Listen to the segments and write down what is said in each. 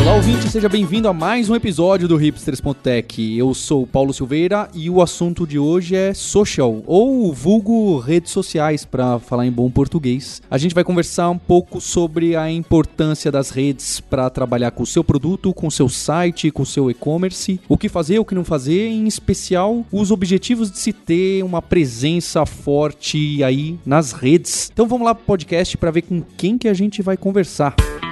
Olá, ouvinte, seja bem-vindo a mais um episódio do Hipsters.tech. Eu sou Paulo Silveira e o assunto de hoje é social, ou vulgo redes sociais, para falar em bom português. A gente vai conversar um pouco sobre a importância das redes para trabalhar com o seu produto, com o seu site, com o seu e-commerce, o que fazer, o que não fazer, em especial os objetivos de se ter uma presença forte aí nas redes. Então vamos lá pro podcast para ver com quem que a gente vai conversar. quem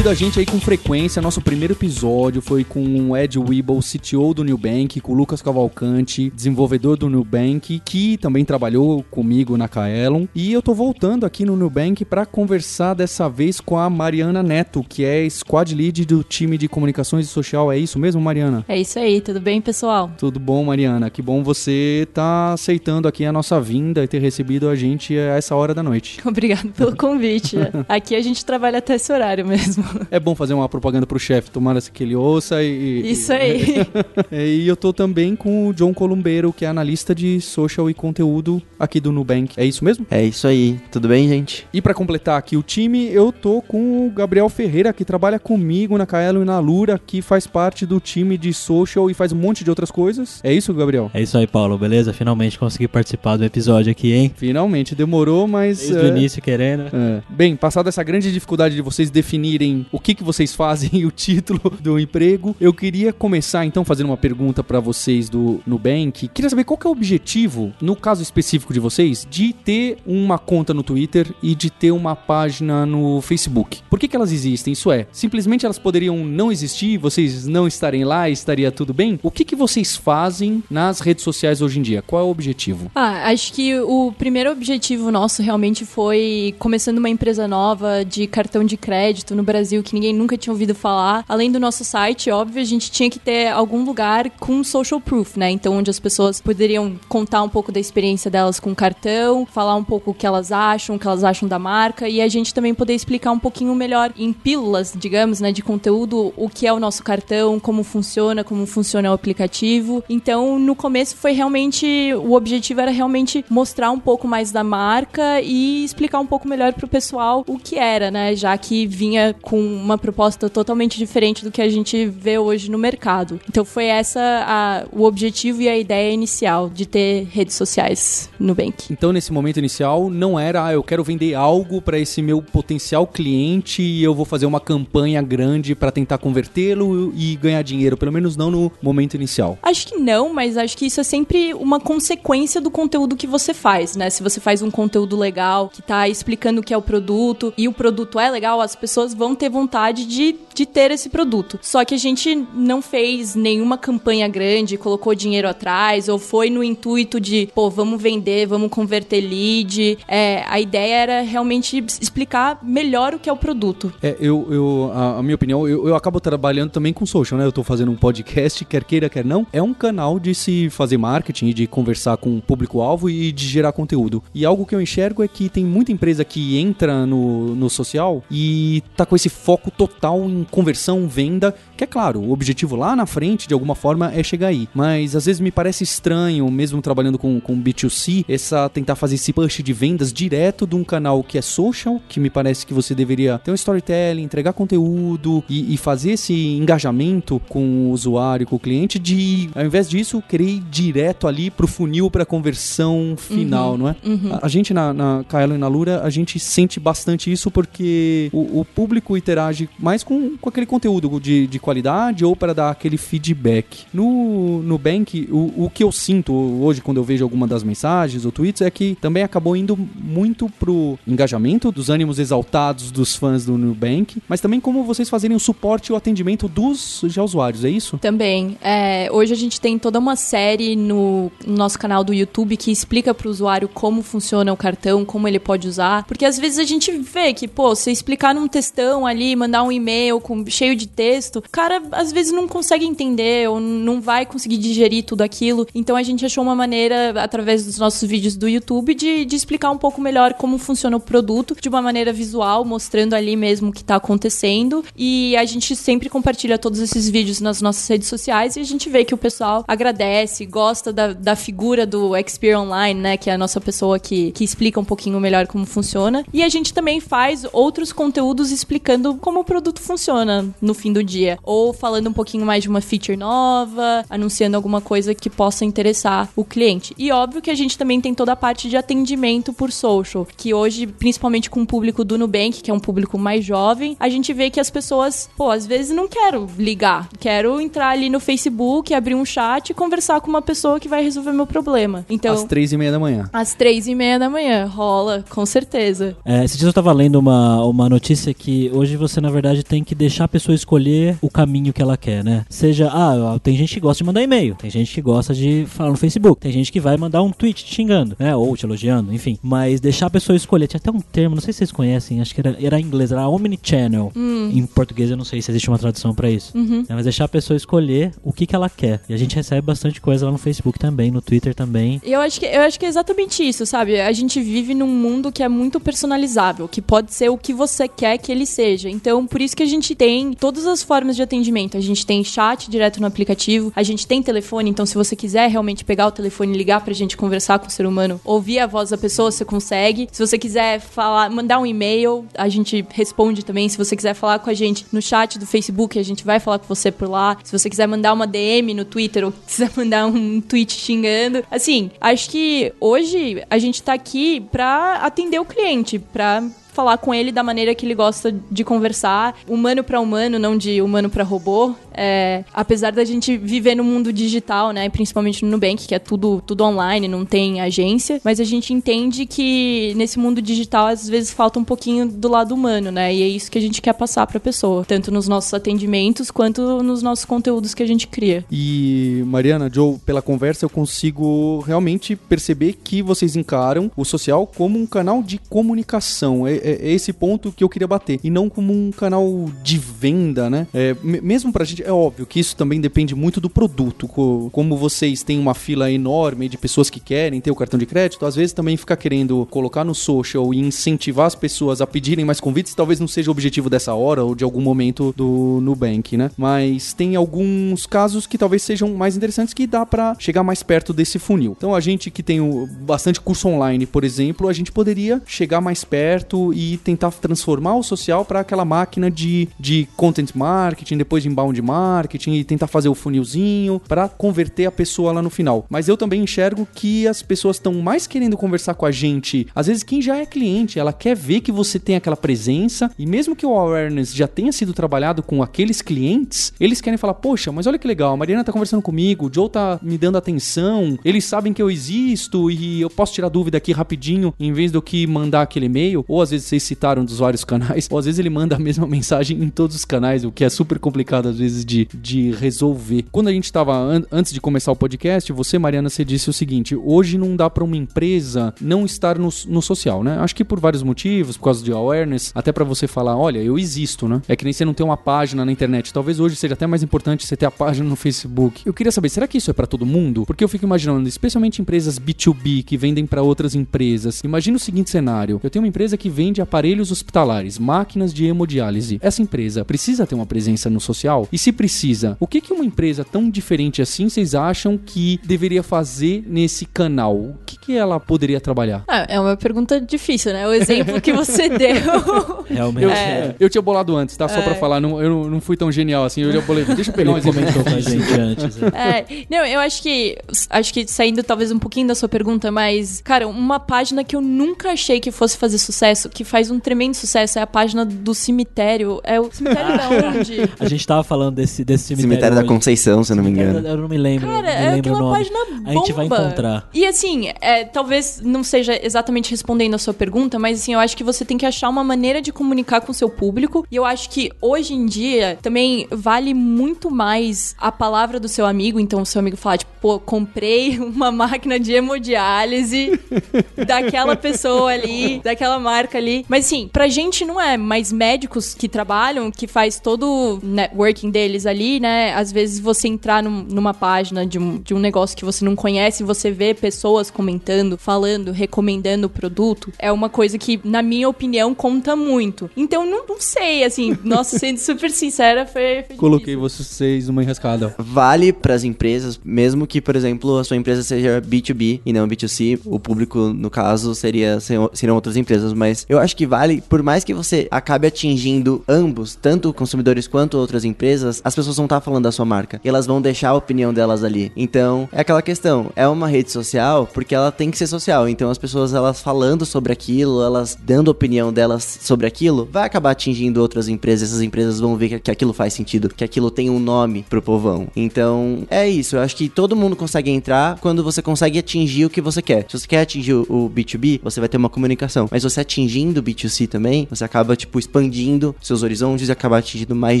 ouvido a gente aí com frequência, nosso primeiro episódio foi com o Ed Weeble, CTO do Nubank, com o Lucas Cavalcante, desenvolvedor do Nubank, que também trabalhou comigo na Kaelon. E eu tô voltando aqui no Nubank para conversar dessa vez com a Mariana Neto, que é squad lead do time de comunicações e social. É isso mesmo, Mariana? É isso aí, tudo bem, pessoal? Tudo bom, Mariana. Que bom você tá aceitando aqui a nossa vinda e ter recebido a gente a essa hora da noite. Obrigado pelo convite. aqui a gente trabalha até esse horário mesmo. É bom fazer uma propaganda pro chefe, tomara que ele ouça e. Isso aí. e eu tô também com o John Columbeiro, que é analista de social e conteúdo aqui do Nubank. É isso mesmo? É isso aí. Tudo bem, gente? E para completar aqui o time, eu tô com o Gabriel Ferreira, que trabalha comigo na Kaelo e na Lura, que faz parte do time de social e faz um monte de outras coisas. É isso, Gabriel? É isso aí, Paulo. Beleza? Finalmente consegui participar do episódio aqui, hein? Finalmente. Demorou, mas. Desde é... o início querendo. É. Bem, passada essa grande dificuldade de vocês definirem o que, que vocês fazem e o título do emprego, eu queria começar então fazendo uma pergunta para vocês do Nubank. Queria saber qual que é o objetivo, no caso específico de vocês, de ter uma conta no Twitter e de ter uma página no Facebook. Por que, que elas existem? Isso é, simplesmente elas poderiam não existir, vocês não estarem lá estaria tudo bem? O que, que vocês fazem nas redes sociais hoje em dia? Qual é o objetivo? Ah, acho que o primeiro objetivo nosso realmente foi começando uma empresa nova de cartão de crédito no Brasil que ninguém nunca tinha ouvido falar. Além do nosso site, óbvio, a gente tinha que ter algum lugar com social proof, né? Então, onde as pessoas poderiam contar um pouco da experiência delas com o cartão, falar um pouco o que elas acham, o que elas acham da marca e a gente também poder explicar um pouquinho melhor em pílulas, digamos, né, de conteúdo, o que é o nosso cartão, como funciona, como funciona o aplicativo. Então, no começo foi realmente o objetivo era realmente mostrar um pouco mais da marca e explicar um pouco melhor pro pessoal o que era, né, já que vinha com uma proposta totalmente diferente do que a gente vê hoje no mercado. Então foi essa a, o objetivo e a ideia inicial de ter redes sociais no Bank. Então nesse momento inicial não era, ah, eu quero vender algo para esse meu potencial cliente e eu vou fazer uma campanha grande para tentar convertê-lo e ganhar dinheiro, pelo menos não no momento inicial. Acho que não, mas acho que isso é sempre uma consequência do conteúdo que você faz, né? Se você faz um conteúdo legal que tá explicando o que é o produto e o produto é legal, as pessoas vão ter vontade vontade de, de ter esse produto. Só que a gente não fez nenhuma campanha grande, colocou dinheiro atrás, ou foi no intuito de, pô, vamos vender, vamos converter lead. É, a ideia era realmente explicar melhor o que é o produto. É, eu, eu a, a minha opinião, eu, eu acabo trabalhando também com social, né? Eu tô fazendo um podcast, quer queira, quer não. É um canal de se fazer marketing, de conversar com o público-alvo e de gerar conteúdo. E algo que eu enxergo é que tem muita empresa que entra no, no social e tá com esse foco total em conversão, venda, que é claro, o objetivo lá na frente, de alguma forma, é chegar aí. Mas às vezes me parece estranho, mesmo trabalhando com, com B2C, essa tentar fazer esse push de vendas direto de um canal que é social, que me parece que você deveria ter um storytelling, entregar conteúdo e, e fazer esse engajamento com o usuário, com o cliente, de ao invés disso, querer ir direto ali pro funil para conversão final, uhum, não é? Uhum. A, a, gente na, na Kaelo e na Lura, a gente sente bastante isso porque o, o público interage mais com, com aquele conteúdo de, de qualidade ou para dar aquele feedback. No, no Bank, o, o que eu sinto hoje quando eu vejo alguma das mensagens ou tweets é que também acabou indo muito pro engajamento dos ânimos exaltados dos fãs do Nubank, mas também como vocês fazerem o suporte e o atendimento dos já usuários, é isso? Também. É, hoje a gente tem toda uma série no, no nosso canal do YouTube que explica para o usuário como funciona o cartão, como ele pode usar, porque às vezes a gente vê que, pô, você explicar num textão ali mandar um e-mail com, cheio de texto, o cara às vezes não consegue entender ou não vai conseguir digerir tudo aquilo. Então a gente achou uma maneira, através dos nossos vídeos do YouTube, de, de explicar um pouco melhor como funciona o produto de uma maneira visual, mostrando ali mesmo o que tá acontecendo. E a gente sempre compartilha todos esses vídeos nas nossas redes sociais e a gente vê que o pessoal agradece, gosta da, da figura do Expert Online, né? Que é a nossa pessoa que, que explica um pouquinho melhor como funciona. E a gente também faz outros conteúdos explicando como o produto funciona no fim do dia. Ou falando um pouquinho mais de uma feature nova, anunciando alguma coisa que possa interessar o cliente. E óbvio que a gente também tem toda a parte de atendimento por social, que hoje, principalmente com o público do Nubank, que é um público mais jovem, a gente vê que as pessoas, pô, às vezes não quero ligar, quero entrar ali no Facebook, abrir um chat e conversar com uma pessoa que vai resolver meu problema. Então, Às três e meia da manhã. às três e meia da manhã, rola, com certeza. É, esses dias eu tava lendo uma, uma notícia que hoje você, na verdade, tem que deixar a pessoa escolher o caminho que ela quer, né? Seja, ah, tem gente que gosta de mandar e-mail, tem gente que gosta de falar no Facebook, tem gente que vai mandar um tweet te xingando, né? Ou te elogiando, enfim. Mas deixar a pessoa escolher. Tinha até um termo, não sei se vocês conhecem, acho que era, era em inglês, era omnichannel. Em português eu não sei se existe uma tradução pra isso. É, mas deixar a pessoa escolher o que, que ela quer. E a gente recebe bastante coisa lá no Facebook também, no Twitter também. E eu acho que eu acho que é exatamente isso, sabe? A gente vive num mundo que é muito personalizável, que pode ser o que você quer que ele seja. Então, por isso que a gente tem todas as formas de atendimento. A gente tem chat direto no aplicativo, a gente tem telefone, então se você quiser realmente pegar o telefone e ligar pra gente conversar com o ser humano, ouvir a voz da pessoa, você consegue. Se você quiser falar, mandar um e-mail, a gente responde também. Se você quiser falar com a gente no chat do Facebook, a gente vai falar com você por lá. Se você quiser mandar uma DM no Twitter ou quiser mandar um tweet xingando, assim, acho que hoje a gente tá aqui pra atender o cliente, pra falar com ele da maneira que ele gosta de conversar, humano para humano, não de humano para robô. É, apesar da gente viver no mundo digital, né, principalmente no Nubank, que é tudo, tudo online, não tem agência, mas a gente entende que nesse mundo digital às vezes falta um pouquinho do lado humano, né? E é isso que a gente quer passar para a pessoa, tanto nos nossos atendimentos quanto nos nossos conteúdos que a gente cria. E, Mariana, Joe, pela conversa eu consigo realmente perceber que vocês encaram o social como um canal de comunicação. É, é- é esse ponto que eu queria bater. E não como um canal de venda, né? É, me- mesmo pra gente, é óbvio que isso também depende muito do produto. Co- Como vocês têm uma fila enorme de pessoas que querem ter o cartão de crédito, às vezes também ficar querendo colocar no social e incentivar as pessoas a pedirem mais convites, talvez não seja o objetivo dessa hora ou de algum momento do Nubank, né? Mas tem alguns casos que talvez sejam mais interessantes que dá pra chegar mais perto desse funil. Então a gente que tem o- bastante curso online, por exemplo, a gente poderia chegar mais perto e tentar transformar o social para aquela máquina de, de content marketing, depois de inbound marketing e tentar fazer o funilzinho para converter a pessoa lá no final. Mas eu também enxergo que as pessoas estão mais querendo conversar com a gente. Às vezes quem já é cliente, ela quer ver que você tem aquela presença e mesmo que o awareness já tenha sido trabalhado com aqueles clientes, eles querem falar: "Poxa, mas olha que legal, a Mariana tá conversando comigo, o Joe tá me dando atenção, eles sabem que eu existo e eu posso tirar dúvida aqui rapidinho em vez do que mandar aquele e-mail". Ou às vezes vocês citaram dos vários canais, ou às vezes ele manda a mesma mensagem em todos os canais, o que é super complicado às vezes de, de resolver. Quando a gente tava an- antes de começar o podcast, você, Mariana, você disse o seguinte: hoje não dá pra uma empresa não estar no, no social, né? Acho que por vários motivos, por causa de awareness, até pra você falar, olha, eu existo, né? É que nem você não tem uma página na internet. Talvez hoje seja até mais importante você ter a página no Facebook. Eu queria saber, será que isso é pra todo mundo? Porque eu fico imaginando, especialmente empresas B2B que vendem pra outras empresas. Imagina o seguinte cenário: eu tenho uma empresa que vende aparelhos hospitalares, máquinas de hemodiálise. Essa empresa precisa ter uma presença no social? E se precisa, o que que uma empresa tão diferente assim vocês acham que deveria fazer nesse canal? O que que ela poderia trabalhar? Ah, é uma pergunta difícil, né? O exemplo que você deu. Realmente. Eu, é. eu tinha bolado antes, tá? Só pra falar, não, eu não, fui tão genial assim. Eu já bolei. Deixa eu pegar um Ele exemplo. comentou com a gente antes. é. É, não, eu acho que. Acho que saindo talvez um pouquinho da sua pergunta, mas, cara, uma página que eu nunca achei que fosse fazer sucesso, que faz um tremendo sucesso, é a página do cemitério. É o cemitério da onde? A gente tava falando desse, desse cemitério. Cemitério da hoje. Conceição, se eu não me engano. Eu não me lembro. Cara, não é lembro o aquela nome. página bomba. A gente vai encontrar. E assim, é, talvez não seja exatamente respondendo a sua pergunta, mas assim, eu acho que você tem que achar uma maneira de comunicar com o seu público. E eu acho que hoje em dia também vale muito mais a palavra do seu amigo. Então, o seu amigo fala, tipo, pô, comprei uma máquina de hemodiálise daquela pessoa ali, daquela marca ali ali. Mas assim, pra gente não é, mas médicos que trabalham, que faz todo o networking deles ali, né? Às vezes você entrar num- numa página de um, de um negócio que você não conhece, você vê pessoas comentando, falando, recomendando o produto, é uma coisa que, na minha opinião, conta muito. Então, não, não sei, assim, nossa, sendo super sincera, foi. foi Coloquei difícil. vocês numa enrascada. Vale para as empresas, mesmo que, por exemplo, a sua empresa seja B2B e não B2C, o público, no caso, seria, seriam seriam outras empresas, mas eu acho que vale, por mais que você acabe atingindo ambos, tanto consumidores quanto outras empresas, as pessoas vão estar falando da sua marca e elas vão deixar a opinião delas ali. Então, é aquela questão, é uma rede social porque ela tem que ser social, então as pessoas elas falando sobre aquilo, elas dando opinião delas sobre aquilo, vai acabar atingindo outras empresas, essas empresas vão ver que, aquilo faz sentido, que aquilo tem um nome pro povão. Então, é isso, eu acho que todo mundo consegue entrar quando você consegue atingir o que você quer. Se você quer atingir o B2B, você vai ter uma comunicação, mas você atingindo o B2C também, você acaba tipo expandindo seus horizontes e acaba atingindo mais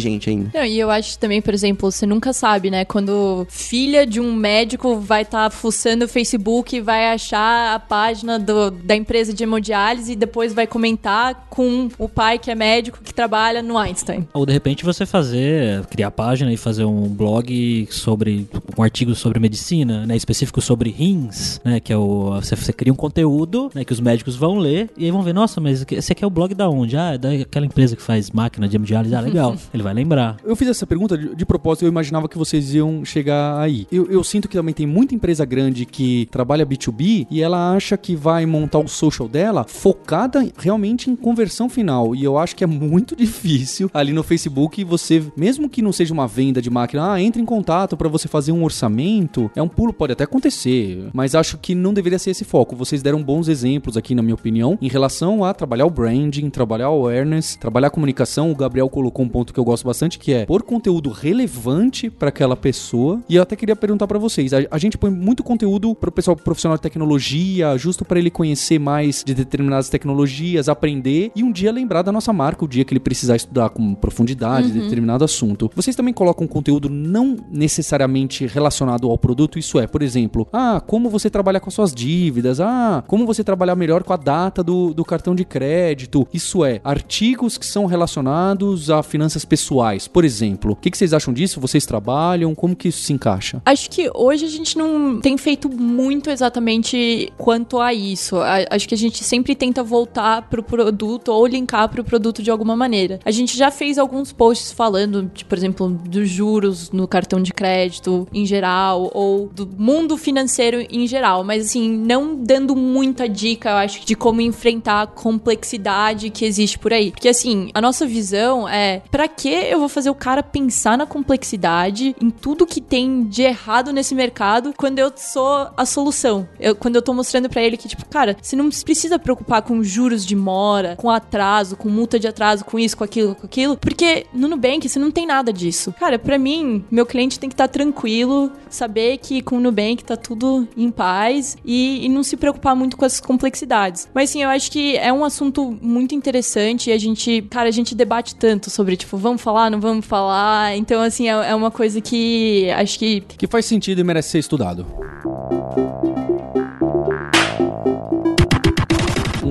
gente ainda. Não, e eu acho também, por exemplo, você nunca sabe, né? Quando filha de um médico vai estar fuçando o Facebook e vai achar a página do- da empresa de hemodiálise e depois vai comentar com o pai que é médico que trabalha no Einstein. Ou de repente você fazer, criar página e fazer um blog sobre um artigo sobre medicina, né, específico sobre rins, né, que é o você, você cria um conteúdo, né, que os médicos vão ler e aí vão ver, nossa, mas esse aqui é o blog da onde? Ah, é daquela empresa que faz máquina de hemodiálise. Ah, legal. Ele vai lembrar. Eu fiz essa pergunta de, de propósito, eu imaginava que vocês iam chegar aí. Eu, eu sinto que também tem muita empresa grande que trabalha B2B e ela acha que vai montar o social dela focada realmente em conversão final. E eu acho que é muito difícil ali no Facebook você, mesmo que não seja uma venda de máquina, ah, entre em contato para você fazer um orçamento. É um pulo, pode até acontecer, mas acho que não deveria ser esse foco. Vocês deram bons exemplos aqui, na minha opinião, em relação a trabalhar o branding, trabalhar o awareness, trabalhar a comunicação. O Gabriel colocou um ponto que eu gosto bastante, que é pôr conteúdo relevante para aquela pessoa. E eu até queria perguntar para vocês, a, a gente põe muito conteúdo pro pessoal profissional de tecnologia, justo para ele conhecer mais de determinadas tecnologias, aprender e um dia lembrar da nossa marca, o dia que ele precisar estudar com profundidade determinado assunto. Vocês também colocam conteúdo não necessariamente relacionado ao produto, isso é, por exemplo, ah, como você trabalha com suas dívidas, ah, como você trabalhar melhor com a data do, do cartão de crédito, isso é, artigos que são relacionados a finanças pessoais, por exemplo. O que, vocês acham disso? Vocês trabalham? Como que isso se encaixa? Acho que hoje a gente não tem feito muito exatamente quanto a isso. Acho que a gente sempre tenta voltar pro produto ou linkar pro produto de alguma maneira. A gente já fez alguns posts falando, de, por exemplo, dos juros no cartão de crédito em geral ou do mundo financeiro em geral, mas assim, não dando muita dica, eu acho, de como enfrentar a complexidade que existe por aí. Porque assim, a nossa visão é, pra que eu vou fazer o cara pensar na complexidade, em tudo que tem de errado nesse mercado, quando eu sou a solução? Eu, quando eu tô mostrando pra ele que, tipo, cara, você não precisa preocupar com juros de mora, com atraso, com multa de atraso, com isso, com aquilo, com aquilo, porque no Nubank você não tem nada disso. Cara, pra mim, meu cliente tem que estar tranquilo, saber que com o Nubank tá tudo em paz e, e não se preocupar muito com as complexidades. Mas sim, eu acho que é um assunto muito interessante e a gente, cara, a gente debate tanto sobre, tipo, vamos falar, não vamos falar. Então, assim, é, é uma coisa que acho que Que faz sentido e merece ser estudado. Um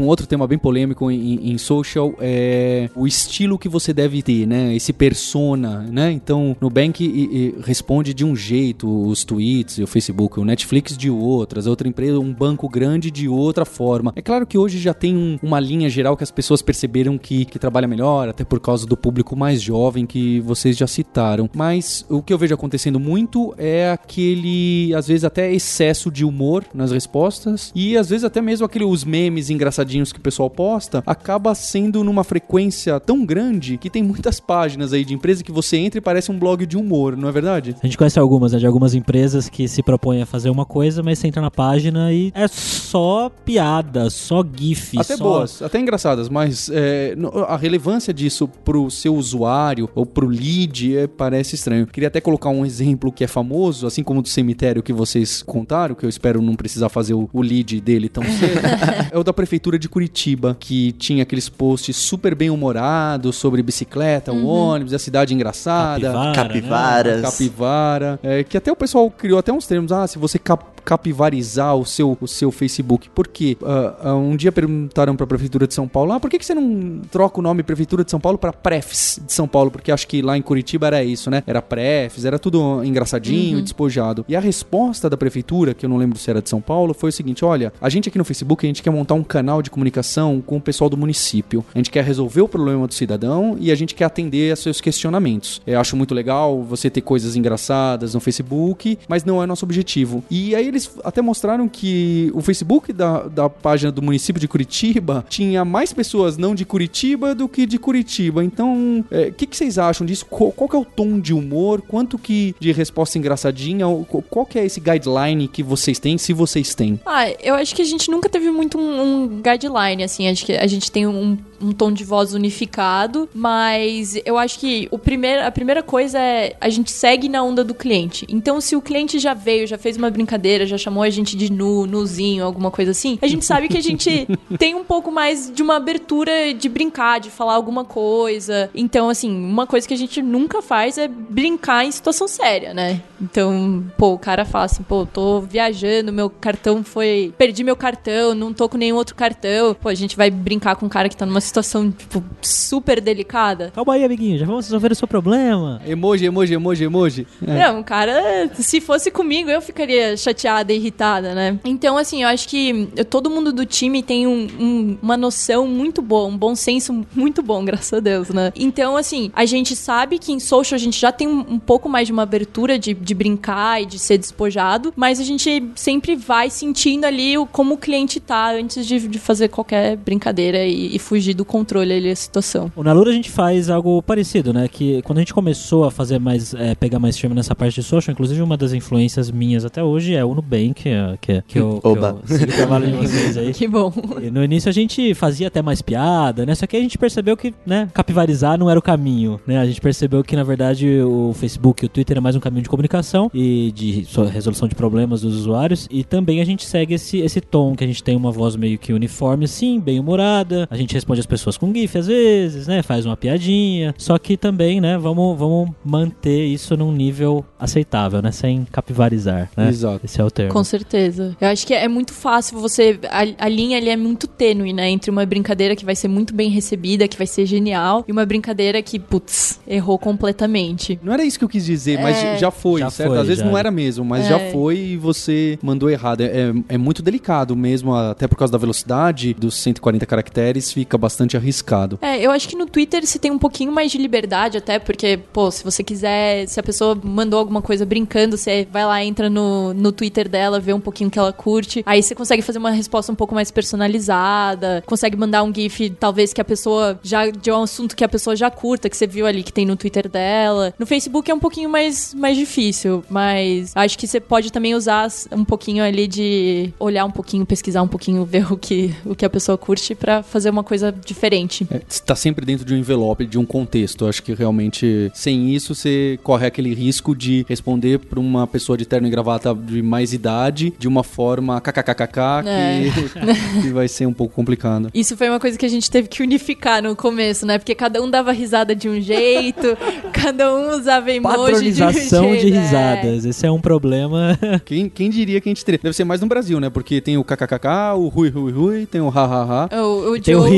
outro tema bem polêmico em, em social é o estilo que você deve ter, né? Esse persona, né? Então, Nubank e, e responde de um jeito os tweets, o Facebook, o Netflix de outras, outra empresa, um banco grande de outra forma. É claro que hoje já tem um- uma linha geral que as pessoas perceberam que, que trabalha melhor, até por causa do público mais jovem que vocês já citaram. Mas o que eu vejo acontecendo muito é aquele, às vezes, até excesso de humor nas respostas e às vezes até mesmo aquele os memes engraçadinhos que o pessoal posta acaba sendo numa frequência tão grande que tem muitas páginas aí de empresa que você entra e parece um blog de humor, não é verdade? A gente conhece algumas, né, de algumas empresas que se propõem a fazer uma coisa, mas você entra na página e é só piada, só gif, Até só... boas, até engraçadas, mas é, a relevância disso pro seu usuário ou pro lead é, parece estranho. Queria até colocar um exemplo que é famoso, assim como do cemitério que vocês contaram, que eu espero não precisar fazer o, o lead dele tão cedo. é o da prefeitura de Curitiba, que tinha aqueles posts super bem humorados sobre bicicleta, o ônibus, a cidade engraçada. Capivara, né? Capivaras. Capivara. É, que até o pessoal criou até uns termos. Ah, se você cap- capivarizar o seu, o seu Facebook. Por quê? Uh, uh, um dia perguntaram para a Prefeitura de São Paulo: ah, por que, que você não troca o nome Prefeitura de São Paulo para Prefs de São Paulo? Porque acho que lá em Curitiba era isso, né? Era Prefs, era tudo engraçadinho, uhum. despojado. E a resposta da Prefeitura, que eu não lembro se era de São Paulo, foi o seguinte: olha, a gente aqui no Facebook, a gente quer montar um canal de comunicação com o pessoal do município. A gente quer resolver o problema do cidadão e a gente quer atender a seus questionamentos. Eu acho muito legal você ter coisas engraçadas no Facebook, mas não é nosso objetivo. E aí eles até mostraram que o Facebook da, da página do município de Curitiba tinha mais pessoas não de Curitiba do que de Curitiba. Então, o é, que, que, vocês acham disso? Qual, qual, que é o tom de humor? Quanto que de resposta engraçadinha? Qual que é esse guideline que vocês têm, se vocês têm? Ah, eu acho que a gente nunca teve muito um, um guideline, assim. Acho que a gente tem um, um tom de voz unificado, mas eu acho que o primeiro, a primeira coisa é a gente segue na onda do cliente. Então, se o cliente já veio, já fez uma brincadeira, já chamou a gente de nu, nuzinho, alguma coisa assim, a gente sabe que a gente tem um pouco mais de uma abertura de brincar, de falar alguma coisa. Então, assim, uma coisa que a gente nunca faz é brincar em situação séria, né? Então, pô, o cara fala assim, pô, tô viajando, meu cartão foi. Perdi meu cartão, não tô com nenhum outro cartão. Pô, a gente vai brincar com um cara que tá numa situação, tipo, super delicada. Calma aí, amiguinho, já vamos resolver o seu problema. Emoji, emoji, emoji, emoji. É. Não, cara, se fosse comigo, eu ficaria chateada, irritada, né? Então, assim, eu acho que todo mundo do time tem um, um, uma noção muito boa, um bom senso muito bom, graças a Deus, né? Então, assim, a gente sabe que em social a gente já tem um, um pouco mais de uma abertura de, de brincar e de ser despojado, mas a gente sempre vai sentindo ali o, como o cliente tá antes de, de fazer qualquer brincadeira e, e fugir do controle ali da situação. O Nalura a gente faz algo parecido, né? Que quando a gente começou a fazer mais, é, pegar mais firme nessa parte de social, inclusive uma das influências minhas até hoje é o Nubank, que, é, que, que eu, Oba. que eu sigo o trabalho de vocês aí. Que bom. E no início a gente fazia até mais piada, né? Só que a gente percebeu que, né, capivarizar não era o caminho, né? A gente percebeu que, na verdade, o Facebook e o Twitter é mais um caminho de comunicação e de resolução de problemas dos usuários. E também a gente segue esse, esse tom, que a gente tem uma voz meio que uniforme, sim, bem humorada. A gente responde as pessoas com GIF às vezes, né? Faz uma piadinha. Só que também, né, vamos, vamos manter isso num nível aceitável, né? Sem capivarizar, né? Exato. Esse é o termo. Com certeza. Eu acho que é muito fácil você. A, a linha ali é muito tênue, né? Entre uma brincadeira que vai ser muito bem recebida, que vai ser genial, e uma brincadeira que, putz, errou completamente. Não era isso que eu quis dizer, mas É. já foi, Já certo? foi, Às vezes já. não era mesmo, mas É. já foi e você mandou errado. É, é- é muito delicado mesmo, até por causa da velocidade dos 140 caracteres, fica bastante arriscado. É, eu acho que no Twitter você tem um pouquinho mais de liberdade, até porque, pô, se você quiser, se a pessoa mandou alguma coisa brincando, você vai lá, entra no, no Twitter dela, vê um pouquinho que ela curte. Aí você consegue fazer uma resposta um pouco mais personalizada, consegue mandar um GIF, talvez que a pessoa já. de um assunto que a pessoa já curta, que você viu ali que tem no Twitter dela. No Facebook é um pouquinho mais, mais difícil, mas acho que você pode também usar um pouquinho ali de olhar um pouquinho, pesquisar um pouquinho, ver o que, o que a pessoa curte pra fazer uma coisa diferente. É, está sempre dentro de um envelope, de um contexto. Acho que realmente, sem isso, você corre aquele risco de responder para uma pessoa de terno e gravata de mais idade de uma forma kkkk É. que, que vai ser um pouco complicado. Isso foi uma coisa que a gente teve que unificar no começo, né? Porque cada um dava risada de um jeito, cada um usava emoji de um jeito. de é. risadas. Esse é um problema. Quem, quem diria que a gente teria? Deve ser mais no Brasil, né? Porque tem o kkkk, o rui rui rui, tem o hahaha. O, o Tem o Joe-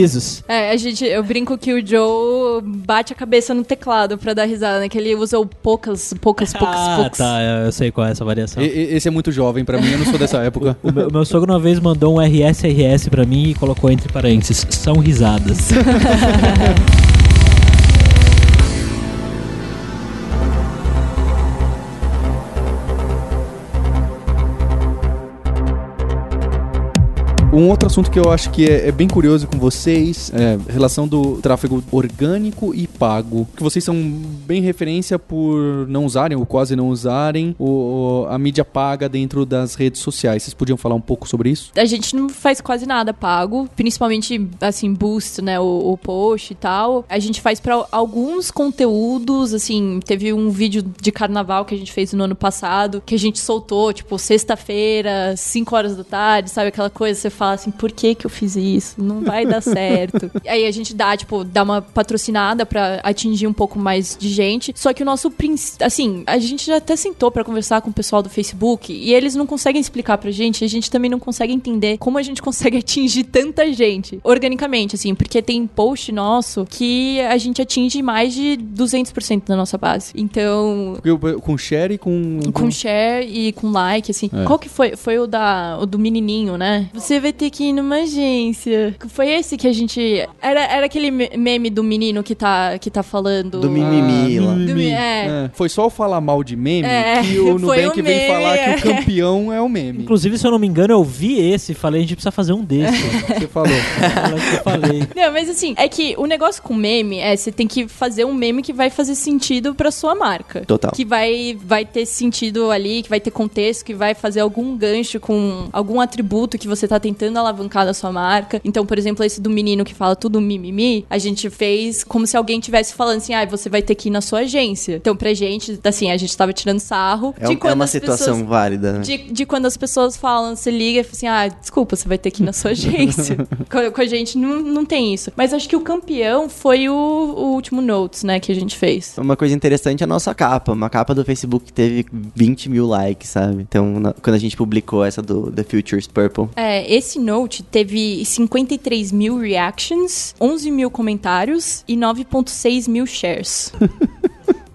É, a gente, eu brinco que o Joe bate a cabeça no teclado pra dar risada, né? Que ele usa o poucas, poucas, poucas, ah, poucas. tá. Eu sei qual é essa variação. E- e- esse é muito jovem pra mim, eu não sou dessa época. O meu, o meu sogro uma vez mandou um RSRS pra mim e colocou entre parênteses, são risadas. Um outro assunto que eu acho que é, é bem curioso com vocês é relação do tráfego orgânico e pago. Que vocês são bem referência por não usarem ou quase não usarem o, a mídia paga dentro das redes sociais. Vocês podiam falar um pouco sobre isso? A gente não faz quase nada pago, principalmente assim, boost, né, o, o post e tal. A gente faz pra alguns conteúdos, assim, teve um vídeo de carnaval que a gente fez no ano passado, que a gente soltou, tipo, sexta-feira, 5 horas da tarde, sabe aquela coisa, você fala assim, por que que eu fiz isso? Não vai dar certo. Aí a gente dá, tipo, dá uma patrocinada pra atingir um pouco mais de gente. Só que o nosso princípio, assim, a gente já até sentou pra conversar com o pessoal do Facebook e eles não conseguem explicar pra gente, a gente também não consegue entender como a gente consegue atingir tanta gente organicamente, assim, porque tem post nosso que a gente atinge mais de 200% da nossa base. Então, Com share e com. com share e com like, assim. É. Qual que foi? Foi o da o do menininho, né? Você vai ter que ir numa agência. Foi esse que a gente era, era aquele me- meme do menino que tá que tá falando Do mimimi lá. Do é. É, Foi só eu falar mal de meme É, que o Nubank o veio meme, falar é. que o campeão é o meme. Inclusive, se eu não me engano, eu vi esse e falei, a gente precisa fazer um desse. Você falou. Olha o que eu falei. Não, mas assim, é que o negócio com meme é você tem que fazer um meme que vai fazer sentido pra sua marca. Total. Que vai, vai ter sentido ali, que vai ter contexto, que vai fazer algum gancho com algum atributo que você tá tentando alavancar da sua marca. Então, por exemplo, esse do menino que fala tudo mimimi, a gente fez como se alguém tivesse falando assim, ah, você vai ter que ir na sua agência. Então, pra gente, assim, a gente tava tirando sarro É, de um- quando é uma situação pessoas- válida. né? de, de quando as pessoas falam, você liga e fala assim, ah, desculpa, você vai ter que ir na sua agência. com, com a gente não, não tem isso. Mas acho que o campeão foi o, o último Notes, né, que a gente fez. Uma coisa interessante é a nossa capa. Uma capa do Facebook que teve 20 mil likes, sabe? Então, na- quando a gente publicou essa do The Futures Purple, É, esse Note teve 53 mil reactions, 11 mil comentários e 9.6 mil shares.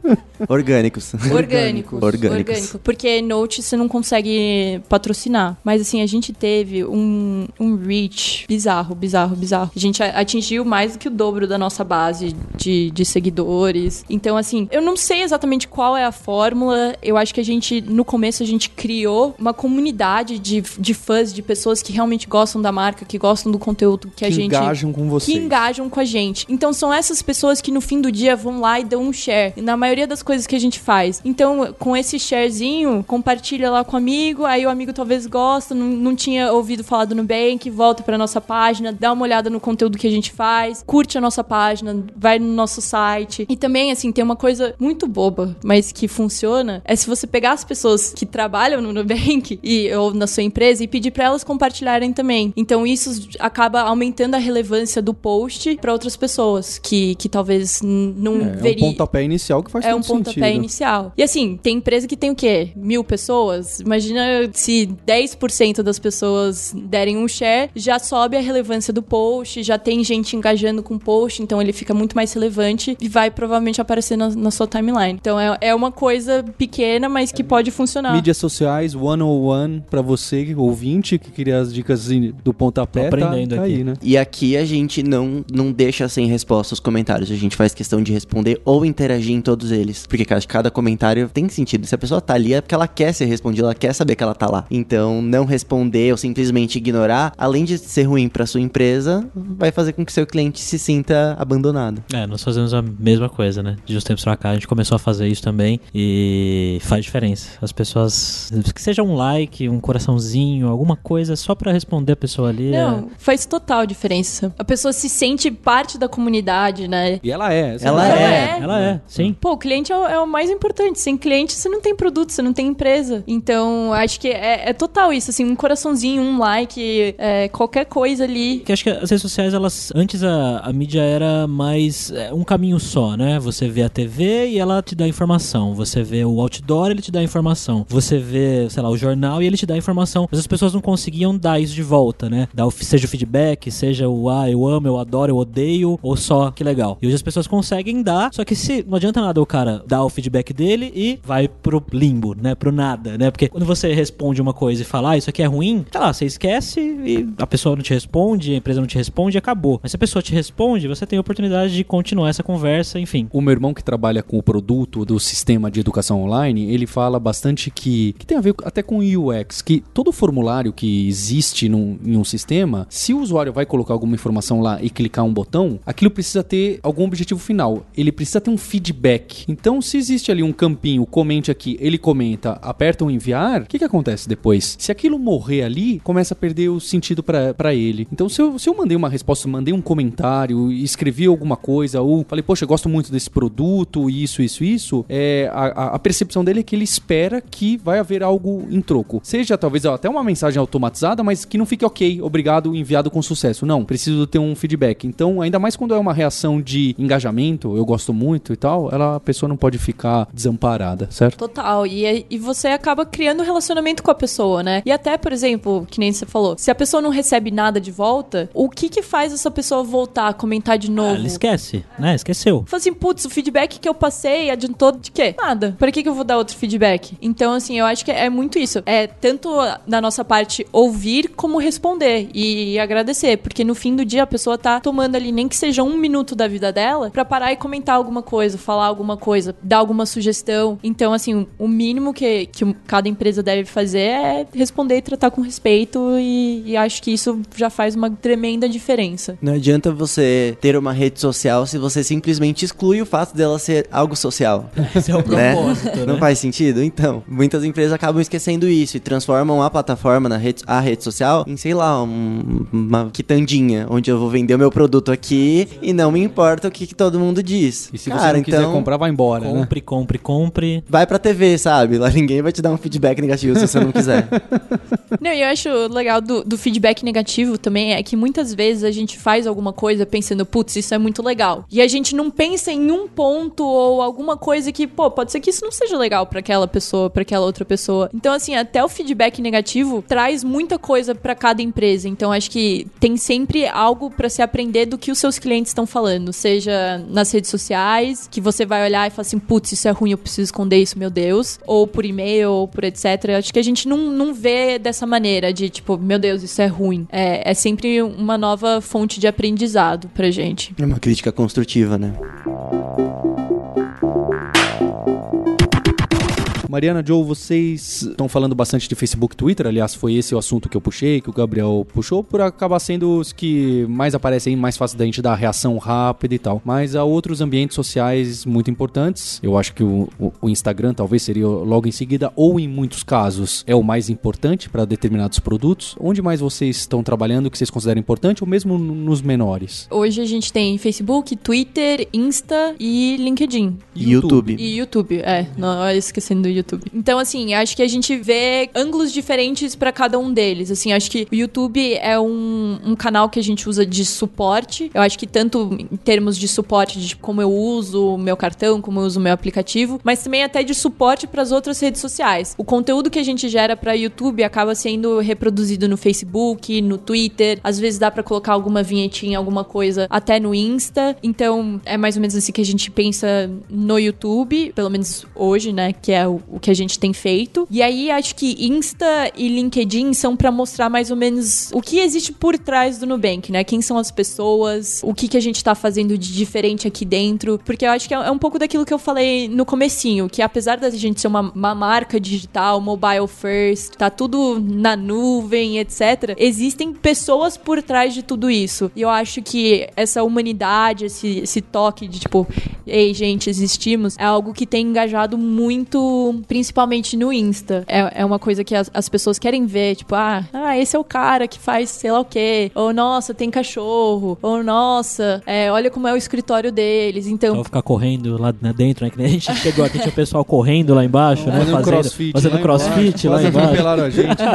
orgânicos. Orgânicos. Orgânicos. Orgânico. Porque Note você não consegue patrocinar. Mas assim, a gente teve um, um reach bizarro, bizarro, bizarro. A gente a- atingiu mais do que o dobro da nossa base de, de seguidores. Então, assim, eu não sei exatamente qual é a fórmula. Eu acho que a gente, no começo, a gente criou uma comunidade de, de fãs, de pessoas que realmente gostam da marca, que gostam do conteúdo que a que gente engajam com que vocês. engajam com a gente. Então são essas pessoas que no fim do dia vão lá e dão um share. Na maioria das coisas que a gente faz. Então, com esse sharezinho, compartilha lá com o amigo, aí o amigo talvez gosta, não, não tinha ouvido falar do Nubank, volta pra nossa página, dá uma olhada no conteúdo que a gente faz, curte a nossa página, vai no nosso site. E também, assim, tem uma coisa muito boba, mas que funciona, é se você pegar as pessoas que trabalham no Nubank e, ou na sua empresa e pedir pra elas compartilharem também. Então, isso acaba aumentando a relevância do post pra outras pessoas que, que talvez não É, é um veriam. pontapé inicial que faz É um pontapé sentido. inicial. E assim, tem empresa que tem o quê? Mil pessoas? Imagina se 10% das pessoas derem um share, já sobe a relevância do post, já tem gente engajando com o post, então ele fica muito mais relevante e vai provavelmente aparecer na, na sua timeline. Então é, é uma coisa pequena, mas que pode funcionar. Mídias sociais, one-on-one pra você, ouvinte, que queria as dicas do pontapé, Tô tá, aprendendo tá aqui. aí, né? E aqui a gente não, não deixa sem resposta os comentários. A gente faz questão de responder ou interagir em todos eles. Porque cada comentário tem sentido. Se a pessoa tá ali é porque ela quer ser respondida, ela quer saber que ela tá lá. Então, não responder ou simplesmente ignorar, além de ser ruim pra sua empresa, vai fazer com que seu cliente se sinta abandonado. É, nós fazemos a mesma coisa, né? De uns tempos pra cá, a gente começou a fazer isso também e faz diferença. As pessoas, que seja um like, um coraçãozinho, alguma coisa só pra responder a pessoa ali. é- Não, faz total diferença. A pessoa se sente parte da comunidade, né? E ela é. essa Ela é. é. Ela é, sim. Pô, o cliente é o, é o mais importante. Sem cliente, você não tem produto, você não tem empresa. Então, acho que é, é total isso, assim, um coraçãozinho, um like, é, qualquer coisa ali. Que acho que as redes sociais, elas. Antes a, a mídia era mais é, um caminho só, né? Você vê a TV e ela te dá informação. Você vê o outdoor, ele te dá informação. Você vê, sei lá, o jornal e ele te dá informação. Mas as pessoas não conseguiam dar isso de volta, né? Dar seja o feedback, seja o ah, eu amo, eu adoro, eu odeio, ou só que legal. E hoje as pessoas conseguem dar, só que se não adianta nada o cara dar o feedback dele e vai pro limbo, né? Pro nada, né? Porque quando você responde uma coisa e fala, ah, isso aqui é ruim, tá lá, você esquece e a pessoa não te responde, a empresa não te responde e acabou. Mas se a pessoa te responde, você tem a oportunidade de continuar essa conversa, enfim. O meu irmão que trabalha com o produto do sistema de educação online, ele fala bastante que, que tem a ver até com UX, que todo formulário que existe num, em um sistema, se o usuário vai colocar alguma informação lá e clicar um botão, aquilo precisa ter algum objetivo final. Ele precisa ter um feedback Então, se existe ali um campinho, comente aqui, ele comenta, aperta o enviar, o que, que acontece depois? Se aquilo morrer ali, começa a perder o sentido para ele. Então, se eu, se eu mandei uma resposta, mandei um comentário, escrevi alguma coisa, ou falei, poxa, eu gosto muito desse produto, isso, isso, isso, é, a, a percepção dele é que ele espera que vai haver algo em troco. Seja talvez até uma mensagem automatizada, mas que não fique ok, obrigado, enviado com sucesso. Não, preciso ter um feedback. Então, ainda mais quando é uma reação de engajamento, eu gosto muito e tal, ela, pessoa não pode ficar desamparada, certo? Total. E, é- e você acaba criando um relacionamento com a pessoa, né? E até, por exemplo, que nem você falou, se a pessoa não recebe nada de volta, o que que faz essa pessoa voltar a comentar de Ah, novo? ela esquece, né? Esqueceu. Fala assim, putz, o feedback que eu passei adiantou de quê? Nada. Pra que, que eu vou dar outro feedback? Então, assim, eu acho que é muito isso. É tanto da nossa parte ouvir como responder e agradecer. Porque no fim do dia a pessoa tá tomando ali, nem que seja um minuto da vida dela, pra parar e comentar alguma coisa, falar alguma coisa, dar alguma sugestão. Então, assim, o mínimo que, que cada empresa deve fazer é responder e tratar com respeito. E, e acho que isso já faz uma tremenda diferença. Não adianta você ter uma rede social se você simplesmente exclui o fato dela ser algo social. Esse é o né? propósito, né? Não faz sentido? Então, muitas empresas acabam esquecendo isso e transformam a plataforma, na rede, a rede social, em, sei lá, um- uma quitandinha, onde eu vou vender o meu produto aqui e não me importa o que, que todo mundo diz. E se Cara, você não quiser então, comprar, vai embora, né? Compre, compre, compre. vai pra TV, sabe? Lá ninguém vai te dar um feedback negativo se você não quiser. Não, e eu acho legal do, do feedback negativo também é que muitas vezes a gente faz alguma coisa pensando, putz, isso é muito legal. E a gente não pensa em um ponto ou alguma coisa que, pô, pode ser que isso não seja legal pra aquela pessoa, pra aquela outra pessoa. Então, assim, até o feedback negativo traz muita coisa pra cada empresa. Então, acho que tem sempre algo pra se aprender do que os seus clientes estão falando, seja nas redes sociais, que você vai olhar e falar assim, putz, isso é ruim, eu preciso esconder isso, meu Deus, ou por e-mail, ou por etc. Acho que a gente não, não vê dessa maneira de tipo, meu Deus, isso é ruim. É, é sempre uma nova fonte de aprendizado pra gente. É uma crítica construtiva, né? Mariana, Joe, vocês estão falando bastante de Facebook e Twitter. Aliás, foi esse o assunto que eu puxei, que o Gabriel puxou, por acabar sendo os que mais aparecem, mais fácil da gente dar reação rápida e tal. Mas há outros ambientes sociais muito importantes. Eu acho que o, o- o Instagram talvez seria logo em seguida, ou em muitos casos é o mais importante para determinados produtos. Onde mais vocês estão trabalhando que vocês consideram importante, ou mesmo nos menores? Hoje a gente tem Facebook, Twitter, Insta e LinkedIn. E YouTube. E YouTube, é, não esquecendo do YouTube. Então, assim, acho que a gente vê ângulos diferentes pra cada um deles. Assim, acho que o YouTube é um, um canal que a gente usa de suporte. Eu acho que tanto em termos de suporte de como eu uso o meu cartão, como eu uso o meu aplicativo, mas também até de suporte para as outras redes sociais. O conteúdo que a gente gera para YouTube acaba sendo reproduzido no Facebook, no Twitter, às vezes dá pra colocar alguma vinhetinha, alguma coisa até no Insta. Então, é mais ou menos assim que a gente pensa no YouTube, pelo menos hoje, né, que é o que a gente tem feito. E aí acho que Insta e LinkedIn são pra mostrar mais ou menos o que existe por trás do Nubank, né? Quem são as pessoas, o que que a gente tá fazendo de diferente aqui dentro, porque eu acho que é é um pouco daquilo que eu falei no comecinho, que apesar da gente ser uma, uma marca digital, mobile first, tá tudo na nuvem, etc, existem pessoas por trás de tudo isso. E eu acho que essa humanidade, esse, esse toque de tipo, ei, gente, existimos, é algo que tem engajado muito, principalmente no Insta. É, é uma coisa que as, as pessoas querem ver, tipo, ah, ah, esse é o cara que faz sei lá o quê, ou nossa, tem cachorro, ou nossa, é, olha como é o escritório deles. Então, Só ficar correndo lá dentro, né? Que nem a gente chegou aqui, tinha o pessoal correndo lá embaixo, né? Fazendo crossfit fazendo lá crossfit embaixo, lá embaixo. a gente.